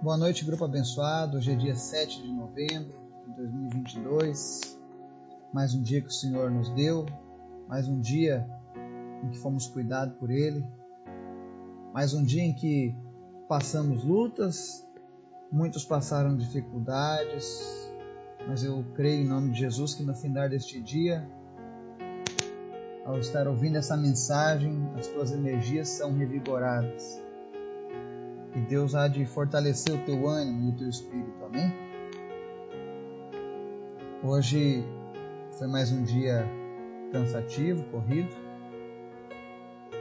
Boa noite, grupo abençoado. Hoje é dia 7 de novembro de 2022. Mais um dia que o Senhor nos deu, mais um dia em que fomos cuidados por Ele, mais um dia em que passamos lutas, muitos passaram dificuldades, mas eu creio em nome de Jesus que no final deste dia, ao estar ouvindo essa mensagem, as tuas energias são revigoradas e Deus há de fortalecer o teu ânimo e o teu espírito, amém? Hoje foi mais um dia cansativo, corrido.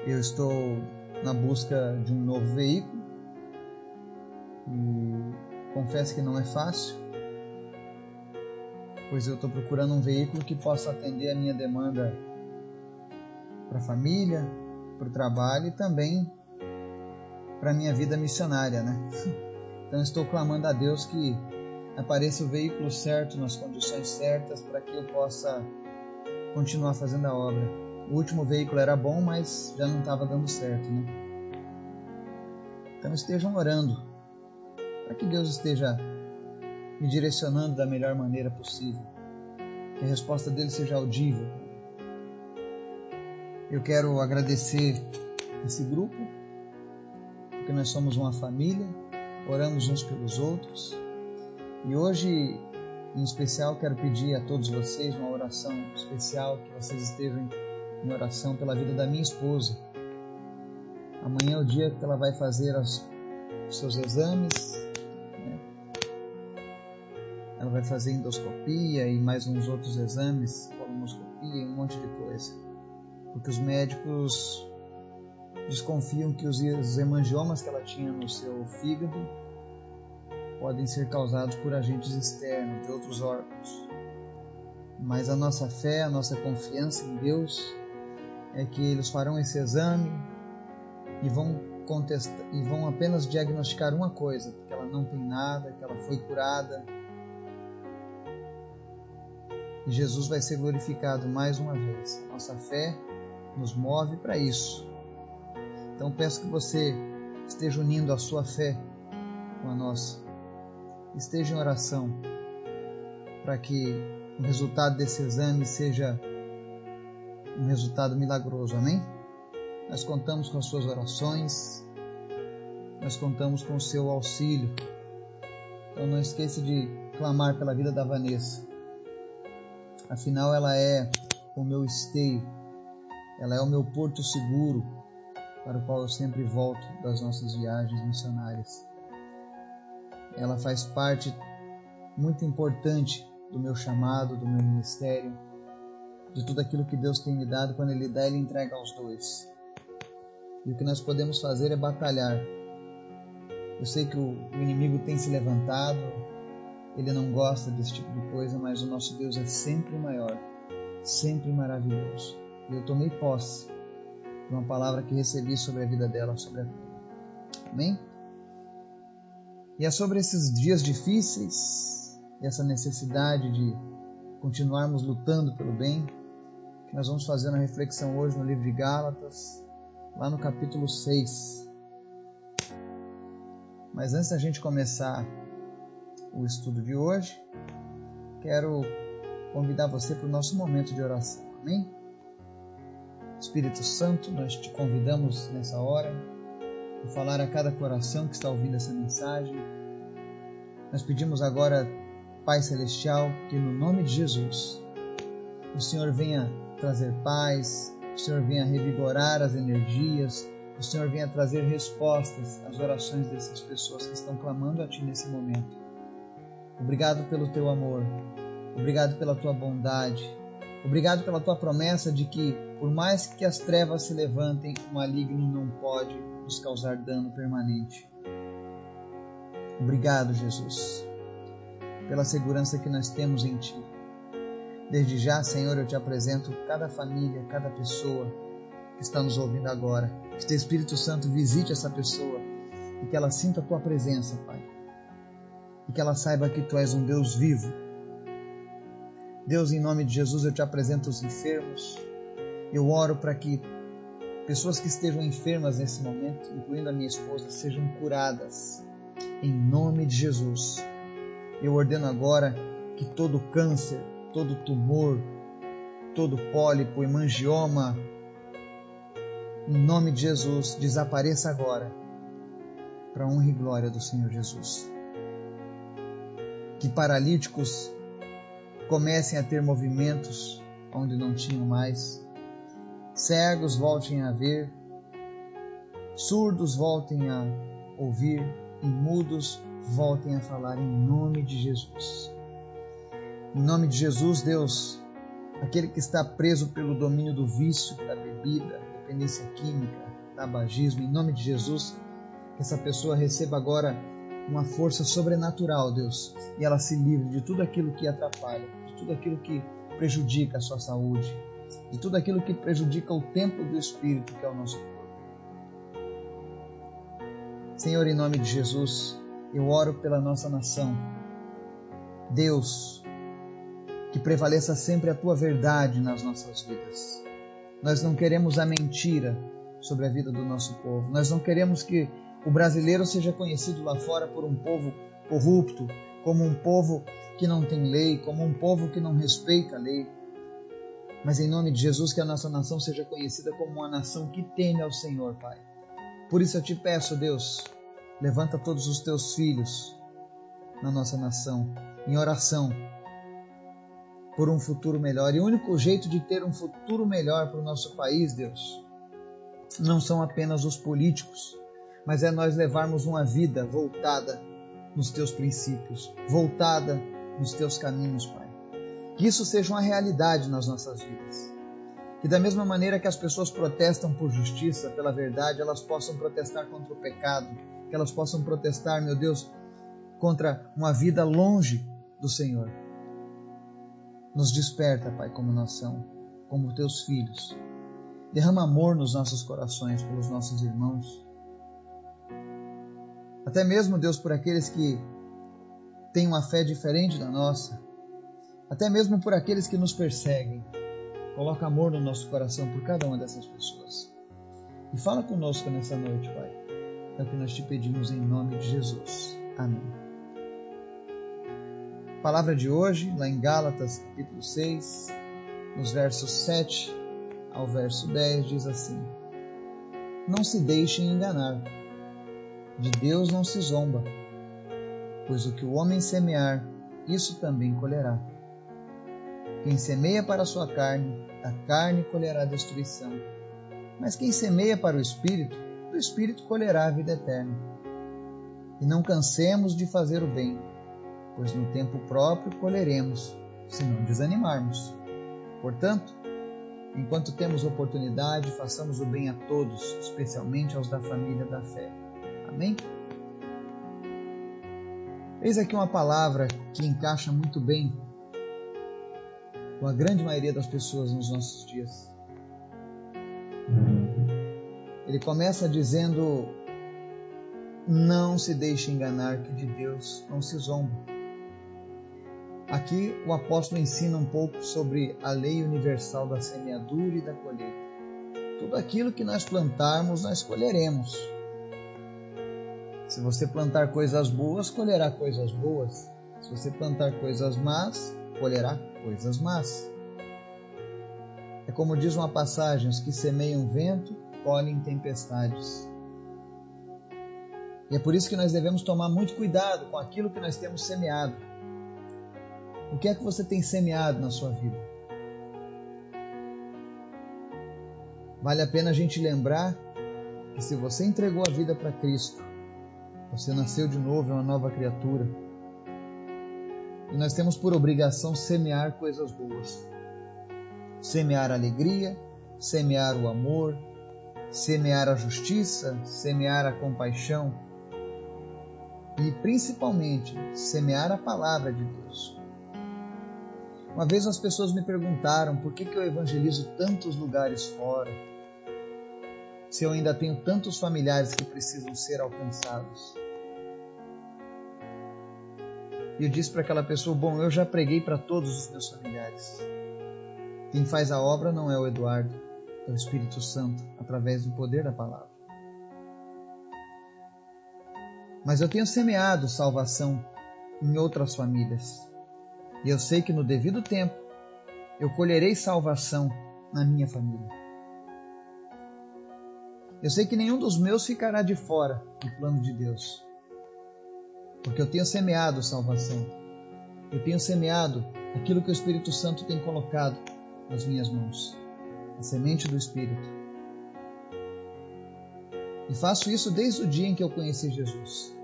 Eu estou na busca de um novo veículo e confesso que não é fácil, pois eu estou procurando um veículo que possa atender a minha demanda para a família, para o trabalho e também para minha vida missionária, né? Então estou clamando a Deus que apareça o veículo certo nas condições certas para que eu possa continuar fazendo a obra. O último veículo era bom, mas já não estava dando certo, né? Então estejam orando para que Deus esteja me direcionando da melhor maneira possível, que a resposta dele seja audível. Eu quero agradecer esse grupo porque nós somos uma família, oramos uns pelos outros. E hoje, em especial, quero pedir a todos vocês uma oração especial, que vocês estejam em oração pela vida da minha esposa. Amanhã é o dia que ela vai fazer os seus exames. Né? Ela vai fazer endoscopia e mais uns outros exames, colonoscopia e um monte de coisa. Porque os médicos desconfiam que os hemangiomas que ela tinha no seu fígado podem ser causados por agentes externos de outros órgãos. Mas a nossa fé, a nossa confiança em Deus é que eles farão esse exame e vão contestar, e vão apenas diagnosticar uma coisa, que ela não tem nada, que ela foi curada. E Jesus vai ser glorificado mais uma vez. Nossa fé nos move para isso. Então peço que você esteja unindo a sua fé com a nossa. Esteja em oração para que o resultado desse exame seja um resultado milagroso. Amém? Nós contamos com as suas orações, nós contamos com o seu auxílio. Então não esqueça de clamar pela vida da Vanessa. Afinal, ela é o meu esteio, ela é o meu porto seguro, para o qual eu sempre volto das nossas viagens missionárias. Ela faz parte muito importante do meu chamado, do meu ministério, de tudo aquilo que Deus tem me dado. Quando Ele dá, Ele entrega aos dois. E o que nós podemos fazer é batalhar. Eu sei que o inimigo tem se levantado, ele não gosta desse tipo de coisa, mas o nosso Deus é sempre maior, sempre maravilhoso. E eu tomei posse uma palavra que recebi sobre a vida dela, sobre a vida. Amém? E é sobre esses dias difíceis e essa necessidade de continuarmos lutando pelo bem que nós vamos fazer uma reflexão hoje no livro de Gálatas, lá no capítulo 6. Mas antes da gente começar o estudo de hoje, quero convidar você para o nosso momento de oração. Amém? Espírito Santo, nós te convidamos nessa hora a falar a cada coração que está ouvindo essa mensagem. Nós pedimos agora, Pai Celestial, que no nome de Jesus, o Senhor venha trazer paz, o Senhor venha revigorar as energias, o Senhor venha trazer respostas às orações dessas pessoas que estão clamando a Ti nesse momento. Obrigado pelo Teu amor, obrigado pela Tua bondade, Obrigado pela tua promessa de que, por mais que as trevas se levantem, o maligno não pode nos causar dano permanente. Obrigado, Jesus, pela segurança que nós temos em Ti. Desde já, Senhor, eu te apresento cada família, cada pessoa que está nos ouvindo agora. Que Teu Espírito Santo visite essa pessoa e que ela sinta a Tua presença, Pai. E que ela saiba que Tu és um Deus vivo Deus, em nome de Jesus, eu te apresento os enfermos. Eu oro para que pessoas que estejam enfermas nesse momento, incluindo a minha esposa, sejam curadas. em nome de Jesus. Eu ordeno agora que todo câncer, todo tumor, todo pólipo e em nome de Jesus, desapareça agora, para honra e glória do Senhor Jesus. Que paralíticos comecem a ter movimentos onde não tinham mais, cegos voltem a ver, surdos voltem a ouvir e mudos voltem a falar em nome de Jesus. Em nome de Jesus, Deus, aquele que está preso pelo domínio do vício, da bebida, dependência química, tabagismo, em nome de Jesus, que essa pessoa receba agora uma força sobrenatural, Deus, e ela se livre de tudo aquilo que atrapalha, de tudo aquilo que prejudica a sua saúde, de tudo aquilo que prejudica o templo do Espírito, que é o nosso corpo. Senhor, em nome de Jesus, eu oro pela nossa nação. Deus, que prevaleça sempre a tua verdade nas nossas vidas. Nós não queremos a mentira sobre a vida do nosso povo. Nós não queremos que o brasileiro seja conhecido lá fora por um povo corrupto, como um povo que não tem lei, como um povo que não respeita a lei. Mas em nome de Jesus, que a nossa nação seja conhecida como uma nação que teme ao Senhor, Pai. Por isso eu te peço, Deus, levanta todos os teus filhos na nossa nação, em oração, por um futuro melhor. E o único jeito de ter um futuro melhor para o nosso país, Deus, não são apenas os políticos, mas é nós levarmos uma vida voltada nos teus princípios, voltada nos teus caminhos, Pai. Que isso seja uma realidade nas nossas vidas. Que da mesma maneira que as pessoas protestam por justiça, pela verdade, elas possam protestar contra o pecado, que elas possam protestar, meu Deus, contra uma vida longe do Senhor. Nos desperta, Pai, como nação, como teus filhos. Derrama amor nos nossos corações pelos nossos irmãos. Até mesmo, Deus, por aqueles que têm uma fé diferente da nossa. Até mesmo por aqueles que nos perseguem. Coloca amor no nosso coração por cada uma dessas pessoas. E fala conosco nessa noite, Pai. É o que nós te pedimos em nome de Jesus. Amém. Palavra de hoje, lá em Gálatas, capítulo 6, nos versos 7 ao verso 10, diz assim: Não se deixem enganar, de Deus não se zomba, pois o que o homem semear, isso também colherá. Quem semeia para a sua carne, da carne colherá destruição. Mas quem semeia para o espírito, do espírito colherá a vida eterna. E não cansemos de fazer o bem, pois no tempo próprio colheremos, se não desanimarmos. Portanto, enquanto temos oportunidade, façamos o bem a todos, especialmente aos da família da fé. Amém? Eis aqui uma palavra que encaixa muito bem com a grande maioria das pessoas nos nossos dias. Ele começa dizendo: Não se deixe enganar que de Deus não se zomba. Aqui o apóstolo ensina um pouco sobre a lei universal da semeadura e da colheita. Tudo aquilo que nós plantarmos, nós colheremos. Se você plantar coisas boas, colherá coisas boas. Se você plantar coisas más, colherá coisas más. É como diz uma passagem: os que semeiam vento, colhem tempestades. E é por isso que nós devemos tomar muito cuidado com aquilo que nós temos semeado. O que é que você tem semeado na sua vida? Vale a pena a gente lembrar que se você entregou a vida para Cristo, você nasceu de novo, é uma nova criatura. E nós temos por obrigação semear coisas boas. Semear alegria, semear o amor, semear a justiça, semear a compaixão e principalmente semear a palavra de Deus. Uma vez as pessoas me perguntaram por que, que eu evangelizo tantos lugares fora, se eu ainda tenho tantos familiares que precisam ser alcançados. E eu disse para aquela pessoa: Bom, eu já preguei para todos os meus familiares. Quem faz a obra não é o Eduardo, é o Espírito Santo, através do poder da palavra. Mas eu tenho semeado salvação em outras famílias. E eu sei que no devido tempo eu colherei salvação na minha família. Eu sei que nenhum dos meus ficará de fora do plano de Deus. Porque eu tenho semeado salvação. Eu tenho semeado aquilo que o Espírito Santo tem colocado nas minhas mãos a semente do Espírito. E faço isso desde o dia em que eu conheci Jesus.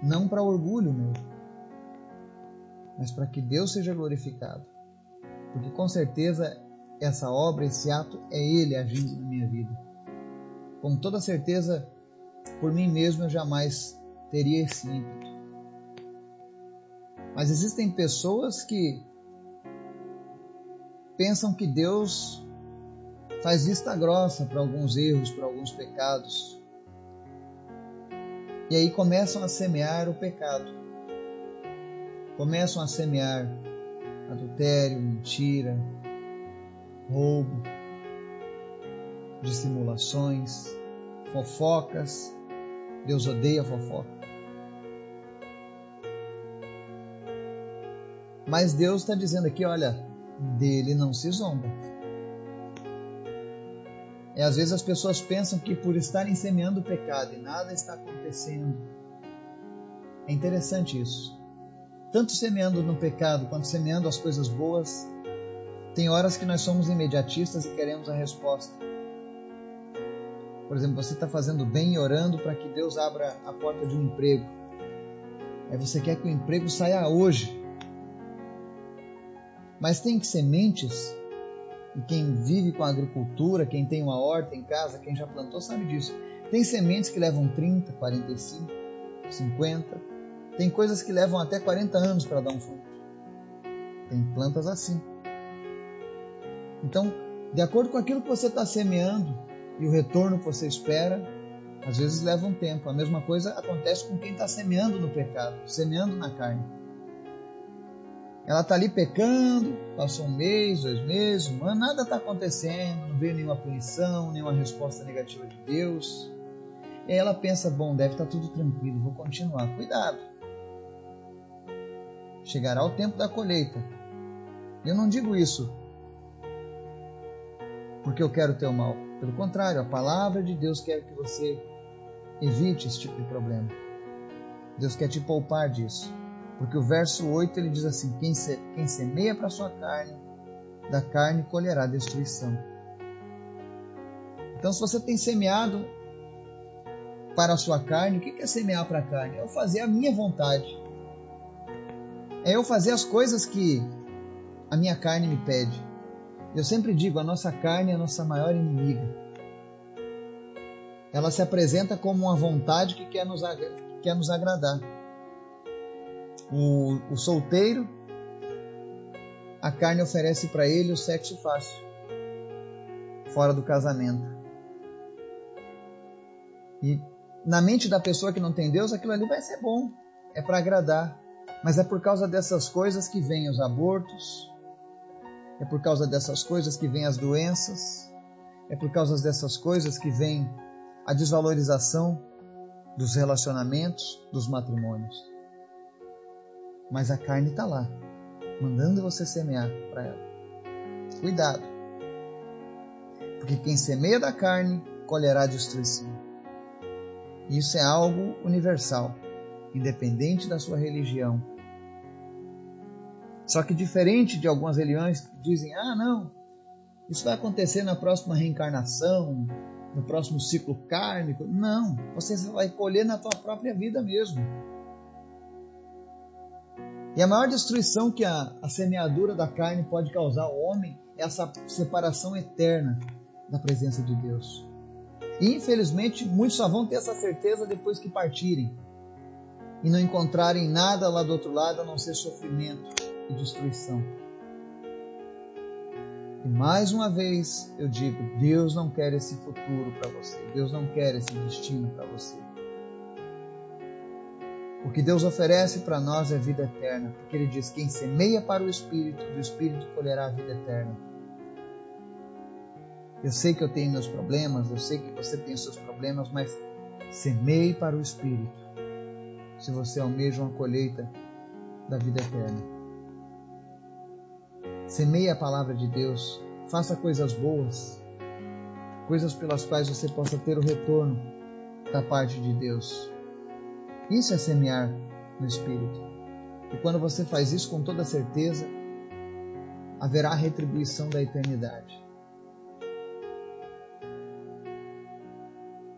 Não para orgulho meu, mas para que Deus seja glorificado. Porque com certeza essa obra, esse ato, é Ele agindo na minha vida. Com toda certeza, por mim mesmo eu jamais teria esse ímpeto. Mas existem pessoas que pensam que Deus faz vista grossa para alguns erros, para alguns pecados. E aí começam a semear o pecado. Começam a semear adultério, mentira, roubo, dissimulações, fofocas. Deus odeia fofoca. Mas Deus está dizendo aqui: olha, dele não se zomba. É, às vezes as pessoas pensam que por estarem semeando o pecado e nada está acontecendo. É interessante isso. Tanto semeando no pecado quanto semeando as coisas boas, tem horas que nós somos imediatistas e queremos a resposta. Por exemplo, você está fazendo bem e orando para que Deus abra a porta de um emprego. Aí você quer que o emprego saia hoje. Mas tem sementes e quem vive com a agricultura, quem tem uma horta em casa, quem já plantou, sabe disso. Tem sementes que levam 30, 45, 50. Tem coisas que levam até 40 anos para dar um fruto. Tem plantas assim. Então, de acordo com aquilo que você está semeando e o retorno que você espera, às vezes leva um tempo. A mesma coisa acontece com quem está semeando no pecado, semeando na carne. Ela está ali pecando, passou um mês, dois meses, um ano, nada está acontecendo, não veio nenhuma punição, nenhuma resposta negativa de Deus. E ela pensa: bom, deve estar tá tudo tranquilo, vou continuar. Cuidado. Chegará o tempo da colheita. Eu não digo isso porque eu quero teu mal. Pelo contrário, a palavra de Deus quer que você evite esse tipo de problema. Deus quer te poupar disso. Porque o verso 8 ele diz assim: Quem, se, quem semeia para sua carne, da carne colherá destruição. Então, se você tem semeado para a sua carne, o que é semear para a carne? É eu fazer a minha vontade. É eu fazer as coisas que a minha carne me pede. Eu sempre digo: a nossa carne é a nossa maior inimiga. Ela se apresenta como uma vontade que quer nos, que quer nos agradar o, o solteiro, a carne oferece para ele o sexo fácil, fora do casamento. E na mente da pessoa que não tem Deus, aquilo ali vai ser bom, é para agradar. Mas é por causa dessas coisas que vêm os abortos, é por causa dessas coisas que vêm as doenças, é por causa dessas coisas que vem a desvalorização dos relacionamentos, dos matrimônios mas a carne está lá, mandando você semear para ela. Cuidado, porque quem semeia da carne colherá destruição. Isso é algo universal, independente da sua religião. Só que diferente de algumas religiões que dizem: ah, não, isso vai acontecer na próxima reencarnação, no próximo ciclo kármico. Não, você vai colher na tua própria vida mesmo. E a maior destruição que a, a semeadura da carne pode causar ao homem é essa separação eterna da presença de Deus. E infelizmente muitos só vão ter essa certeza depois que partirem e não encontrarem nada lá do outro lado a não ser sofrimento e destruição. E mais uma vez eu digo: Deus não quer esse futuro para você, Deus não quer esse destino para você. O que Deus oferece para nós é vida eterna, porque Ele diz: quem semeia para o Espírito, do Espírito colherá a vida eterna. Eu sei que eu tenho meus problemas, eu sei que você tem seus problemas, mas semeie para o Espírito, se você almeja uma colheita da vida eterna. Semeie a palavra de Deus, faça coisas boas, coisas pelas quais você possa ter o retorno da parte de Deus. Isso é semear no Espírito. E quando você faz isso com toda certeza, haverá retribuição da eternidade.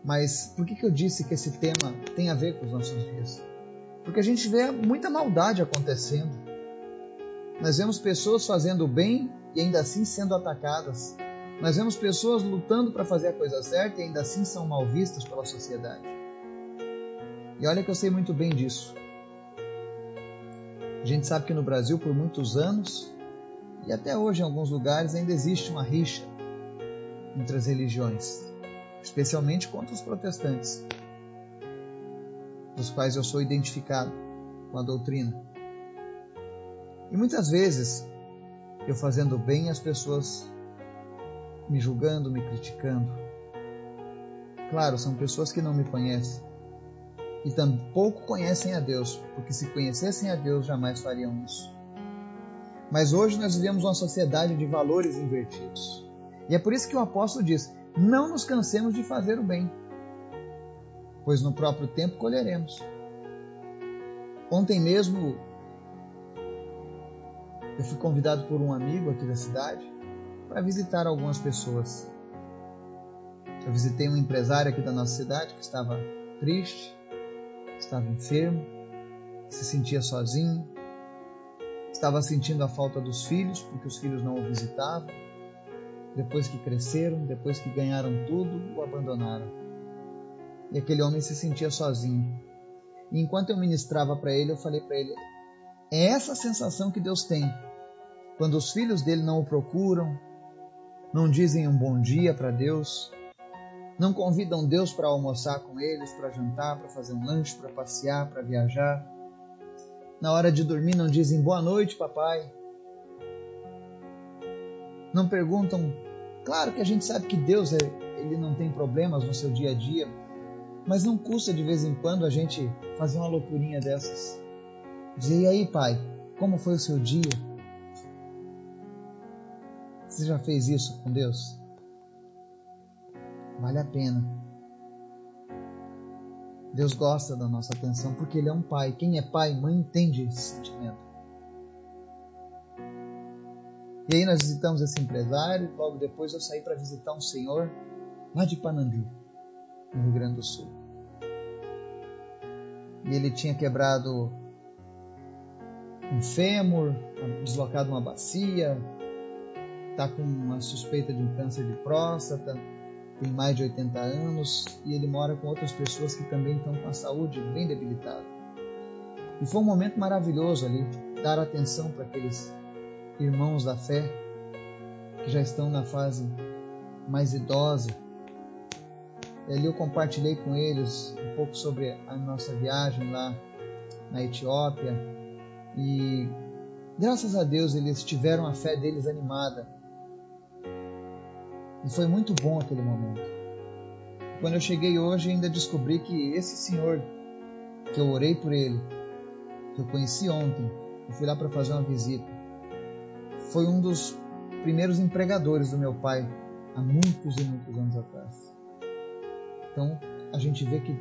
Mas por que, que eu disse que esse tema tem a ver com os nossos dias? Porque a gente vê muita maldade acontecendo. Nós vemos pessoas fazendo o bem e ainda assim sendo atacadas. Nós vemos pessoas lutando para fazer a coisa certa e ainda assim são mal vistas pela sociedade. E olha que eu sei muito bem disso. A gente sabe que no Brasil, por muitos anos, e até hoje em alguns lugares, ainda existe uma rixa entre as religiões, especialmente contra os protestantes, dos quais eu sou identificado com a doutrina. E muitas vezes, eu fazendo bem, as pessoas me julgando, me criticando. Claro, são pessoas que não me conhecem e tampouco conhecem a Deus, porque se conhecessem a Deus jamais fariam isso. Mas hoje nós vivemos uma sociedade de valores invertidos. E é por isso que o apóstolo diz: não nos cansemos de fazer o bem, pois no próprio tempo colheremos. Ontem mesmo eu fui convidado por um amigo aqui da cidade para visitar algumas pessoas. Eu visitei um empresário aqui da nossa cidade que estava triste, estava enfermo, se sentia sozinho, estava sentindo a falta dos filhos, porque os filhos não o visitavam. Depois que cresceram, depois que ganharam tudo, o abandonaram. E aquele homem se sentia sozinho. E enquanto eu ministrava para ele, eu falei para ele: é essa sensação que Deus tem quando os filhos dele não o procuram, não dizem um bom dia para Deus, não convidam Deus para almoçar com eles, para jantar, para fazer um lanche, para passear, para viajar. Na hora de dormir não dizem boa noite, papai. Não perguntam. Claro que a gente sabe que Deus é, ele não tem problemas no seu dia a dia, mas não custa de vez em quando a gente fazer uma loucurinha dessas. Dizer, e aí, pai, como foi o seu dia? Você já fez isso com Deus? Vale a pena. Deus gosta da nossa atenção porque Ele é um pai. Quem é pai, mãe, entende esse sentimento. E aí nós visitamos esse empresário. Logo depois eu saí para visitar um senhor lá de Panambi, no Rio Grande do Sul. E ele tinha quebrado um fêmur, deslocado uma bacia, está com uma suspeita de um câncer de próstata tem mais de 80 anos e ele mora com outras pessoas que também estão com a saúde bem debilitada. E foi um momento maravilhoso ali, dar atenção para aqueles irmãos da fé que já estão na fase mais idosa. E ali eu compartilhei com eles um pouco sobre a nossa viagem lá na Etiópia e graças a Deus eles tiveram a fé deles animada e foi muito bom aquele momento. Quando eu cheguei hoje, ainda descobri que esse senhor, que eu orei por ele, que eu conheci ontem, eu fui lá para fazer uma visita, foi um dos primeiros empregadores do meu pai há muitos e muitos anos atrás. Então, a gente vê que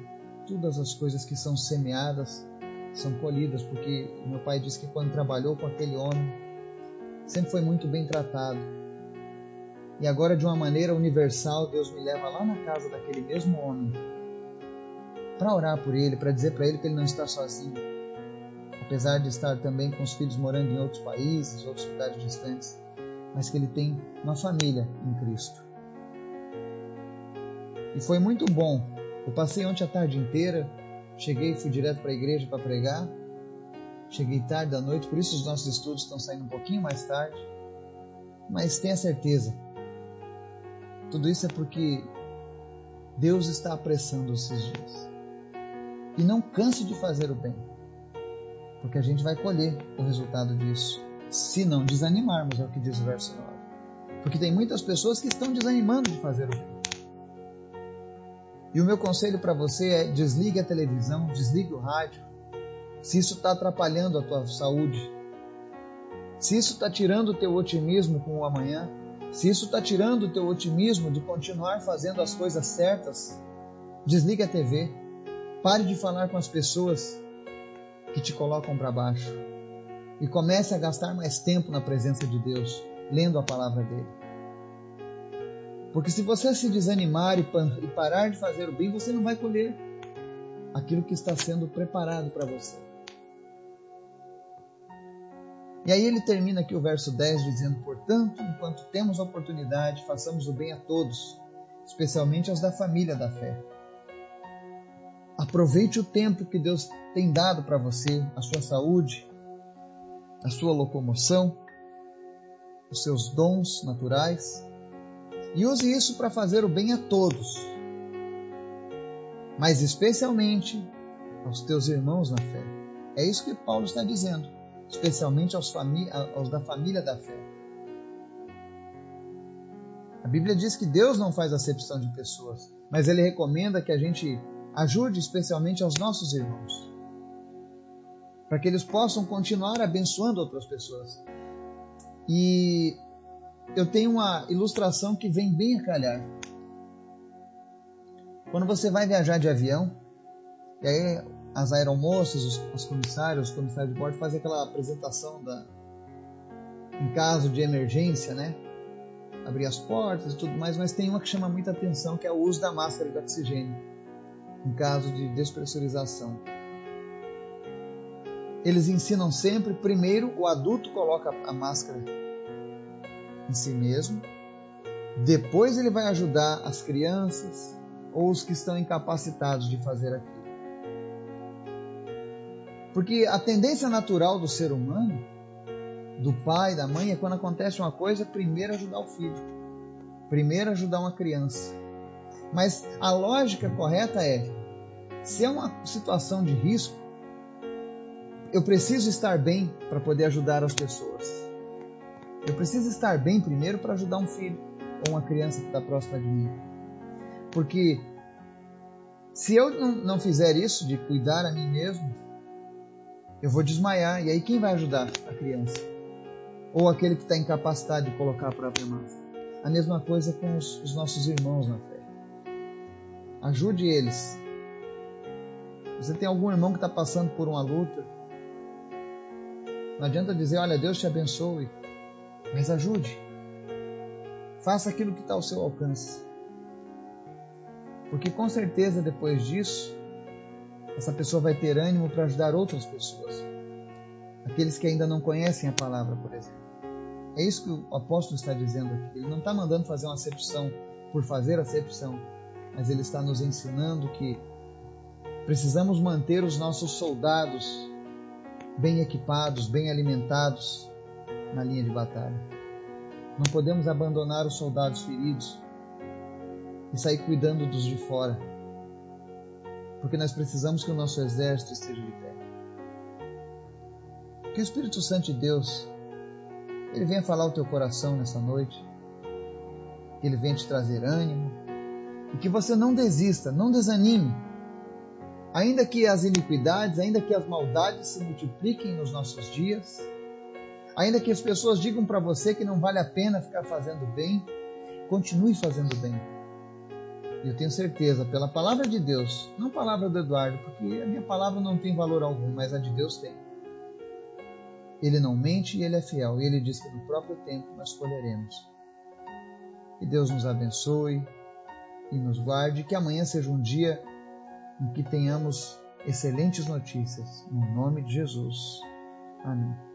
todas as coisas que são semeadas são colhidas, porque meu pai disse que quando trabalhou com aquele homem, sempre foi muito bem tratado e agora, de uma maneira universal, Deus me leva lá na casa daquele mesmo homem para orar por ele, para dizer para ele que ele não está sozinho, apesar de estar também com os filhos morando em outros países, outros lugares distantes, mas que ele tem uma família em Cristo. E foi muito bom. Eu passei ontem a tarde inteira, cheguei e fui direto para a igreja para pregar. Cheguei tarde da noite, por isso os nossos estudos estão saindo um pouquinho mais tarde. Mas tenha certeza, tudo isso é porque Deus está apressando esses dias. E não canse de fazer o bem, porque a gente vai colher o resultado disso, se não desanimarmos, é o que diz o verso 9. Porque tem muitas pessoas que estão desanimando de fazer o bem. E o meu conselho para você é desligue a televisão, desligue o rádio, se isso está atrapalhando a tua saúde, se isso está tirando o teu otimismo com o amanhã, se isso está tirando o teu otimismo de continuar fazendo as coisas certas, desligue a TV, pare de falar com as pessoas que te colocam para baixo e comece a gastar mais tempo na presença de Deus, lendo a palavra dele. Porque se você se desanimar e parar de fazer o bem, você não vai colher aquilo que está sendo preparado para você. E aí ele termina aqui o verso 10 dizendo: Portanto, enquanto temos oportunidade, façamos o bem a todos, especialmente aos da família da fé. Aproveite o tempo que Deus tem dado para você, a sua saúde, a sua locomoção, os seus dons naturais, e use isso para fazer o bem a todos, mas especialmente aos teus irmãos na fé. É isso que Paulo está dizendo, especialmente aos, aos da família da fé. A Bíblia diz que Deus não faz acepção de pessoas, mas Ele recomenda que a gente ajude especialmente aos nossos irmãos, para que eles possam continuar abençoando outras pessoas. E eu tenho uma ilustração que vem bem a calhar. Quando você vai viajar de avião, e aí as aeromoças, os, os comissários, os comissários de bordo fazem aquela apresentação da em caso de emergência, né? Abrir as portas e tudo mais, mas tem uma que chama muita atenção, que é o uso da máscara de oxigênio em caso de despressurização. Eles ensinam sempre, primeiro o adulto coloca a máscara em si mesmo, depois ele vai ajudar as crianças ou os que estão incapacitados de fazer aquilo. Porque a tendência natural do ser humano, do pai, da mãe, é quando acontece uma coisa, primeiro ajudar o filho, primeiro ajudar uma criança. Mas a lógica correta é: se é uma situação de risco, eu preciso estar bem para poder ajudar as pessoas. Eu preciso estar bem primeiro para ajudar um filho ou uma criança que está próxima de mim. Porque se eu não fizer isso, de cuidar a mim mesmo, eu vou desmaiar. E aí quem vai ajudar a criança? Ou aquele que está incapacitado de colocar a própria máscara? A mesma coisa com os, os nossos irmãos na fé. Ajude eles. Você tem algum irmão que está passando por uma luta? Não adianta dizer, olha, Deus te abençoe, mas ajude. Faça aquilo que está ao seu alcance. Porque com certeza depois disso, essa pessoa vai ter ânimo para ajudar outras pessoas. Aqueles que ainda não conhecem a palavra, por exemplo. É isso que o apóstolo está dizendo aqui. Ele não está mandando fazer uma acepção por fazer acepção, mas ele está nos ensinando que precisamos manter os nossos soldados bem equipados, bem alimentados na linha de batalha. Não podemos abandonar os soldados feridos e sair cuidando dos de fora, porque nós precisamos que o nosso exército esteja de pé. Que o Espírito Santo de Deus ele venha falar o teu coração nessa noite, que ele venha te trazer ânimo e que você não desista, não desanime. Ainda que as iniquidades, ainda que as maldades se multipliquem nos nossos dias, ainda que as pessoas digam para você que não vale a pena ficar fazendo bem, continue fazendo bem eu tenho certeza, pela palavra de Deus, não a palavra do Eduardo, porque a minha palavra não tem valor algum, mas a de Deus tem. Ele não mente e ele é fiel, e ele diz que no próprio tempo nós colheremos. Que Deus nos abençoe e nos guarde, que amanhã seja um dia em que tenhamos excelentes notícias. No nome de Jesus. Amém.